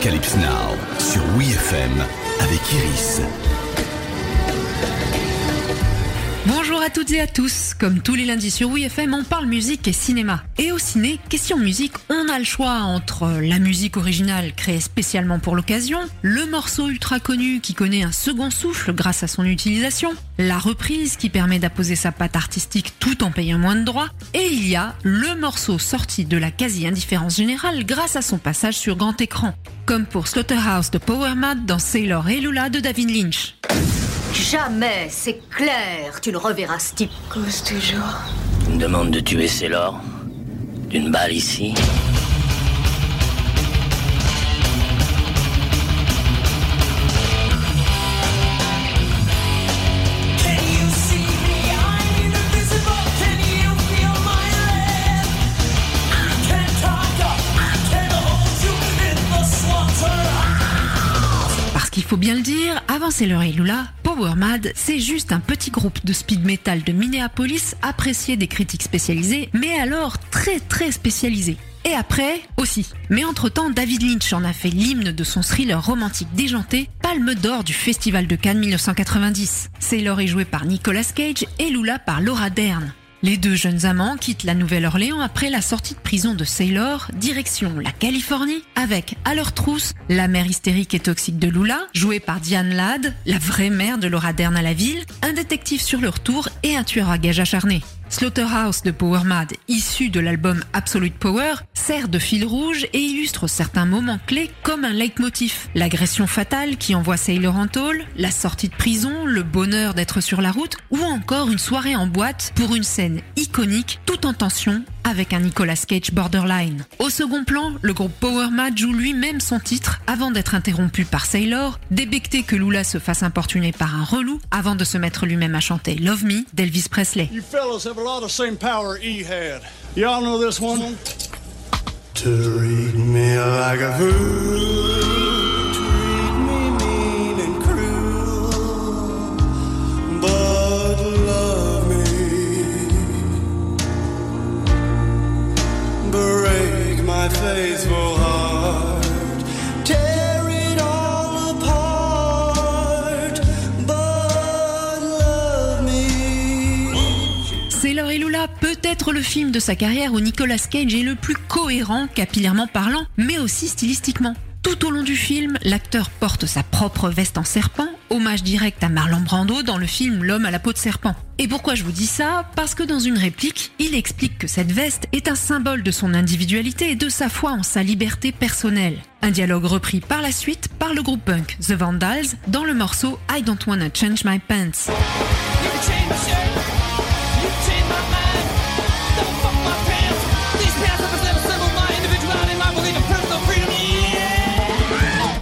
Arocalypse Now sur WeFM avec Iris. Bonjour à toutes et à tous. Comme tous les lundis sur WeFM, on parle musique et cinéma. Et au ciné, question musique, on a le choix entre la musique originale créée spécialement pour l'occasion, le morceau ultra connu qui connaît un second souffle grâce à son utilisation, la reprise qui permet d'apposer sa patte artistique tout en payant moins de droits, et il y a le morceau sorti de la quasi-indifférence générale grâce à son passage sur grand écran, comme pour Slaughterhouse de Power Mad dans Sailor et Lula de David Lynch. Jamais, c'est clair, tu le reverras ce type. Cause toujours. Une demande de tuer Sailor D'une balle ici qu'il faut bien le dire, avant Sailor et Lula, Power Mad, c'est juste un petit groupe de speed metal de Minneapolis apprécié des critiques spécialisées, mais alors très très spécialisé. Et après, aussi. Mais entre-temps, David Lynch en a fait l'hymne de son thriller romantique déjanté, Palme d'or du Festival de Cannes 1990. Sailor est joué par Nicolas Cage et Lula par Laura Dern. Les deux jeunes amants quittent la Nouvelle-Orléans après la sortie de prison de Sailor, direction la Californie, avec à leur trousse la mère hystérique et toxique de Lula, jouée par Diane Ladd, la vraie mère de Laura Dern à la ville, un détective sur le retour et un tueur à gages acharné. Slaughterhouse de Power Mad, issu de l'album Absolute Power, sert de fil rouge et illustre certains moments clés comme un leitmotiv. L'agression fatale qui envoie Sailor en tôle, la sortie de prison, le bonheur d'être sur la route, ou encore une soirée en boîte pour une scène iconique tout en tension avec un Nicolas Cage borderline. Au second plan, le groupe Power Mad joue lui-même son titre avant d'être interrompu par Sailor, débecté que Lula se fasse importuner par un relou avant de se mettre lui-même à chanter Love Me d'Elvis Presley. You fellas have a lot of same power E had. Y'all know this one? To read me like a fool, être le film de sa carrière où Nicolas Cage est le plus cohérent, capillairement parlant, mais aussi stylistiquement. Tout au long du film, l'acteur porte sa propre veste en serpent, hommage direct à Marlon Brando dans le film L'homme à la peau de serpent. Et pourquoi je vous dis ça? Parce que dans une réplique, il explique que cette veste est un symbole de son individualité et de sa foi en sa liberté personnelle. Un dialogue repris par la suite par le groupe punk The Vandals dans le morceau I Don't Wanna Change My Pants.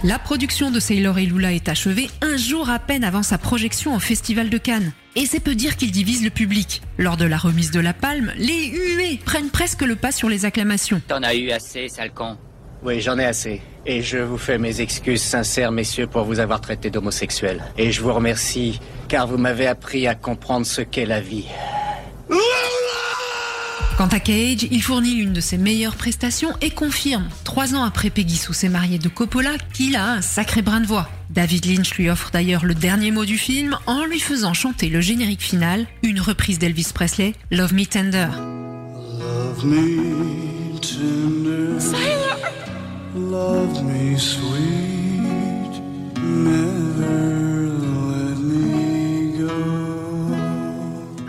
La production de Sailor et Lula est achevée un jour à peine avant sa projection au Festival de Cannes. Et c'est peu dire qu'il divise le public. Lors de la remise de la palme, les huées prennent presque le pas sur les acclamations. T'en as eu assez, sale con Oui, j'en ai assez. Et je vous fais mes excuses sincères, messieurs, pour vous avoir traité d'homosexuel. Et je vous remercie, car vous m'avez appris à comprendre ce qu'est la vie. Quant à Cage, il fournit l'une de ses meilleures prestations et confirme, trois ans après Peggy Sue s'est mariée de Coppola, qu'il a un sacré brin de voix. David Lynch lui offre d'ailleurs le dernier mot du film en lui faisant chanter le générique final, une reprise d'Elvis Presley, Love Me Tender. Love me tender. Love me sweet.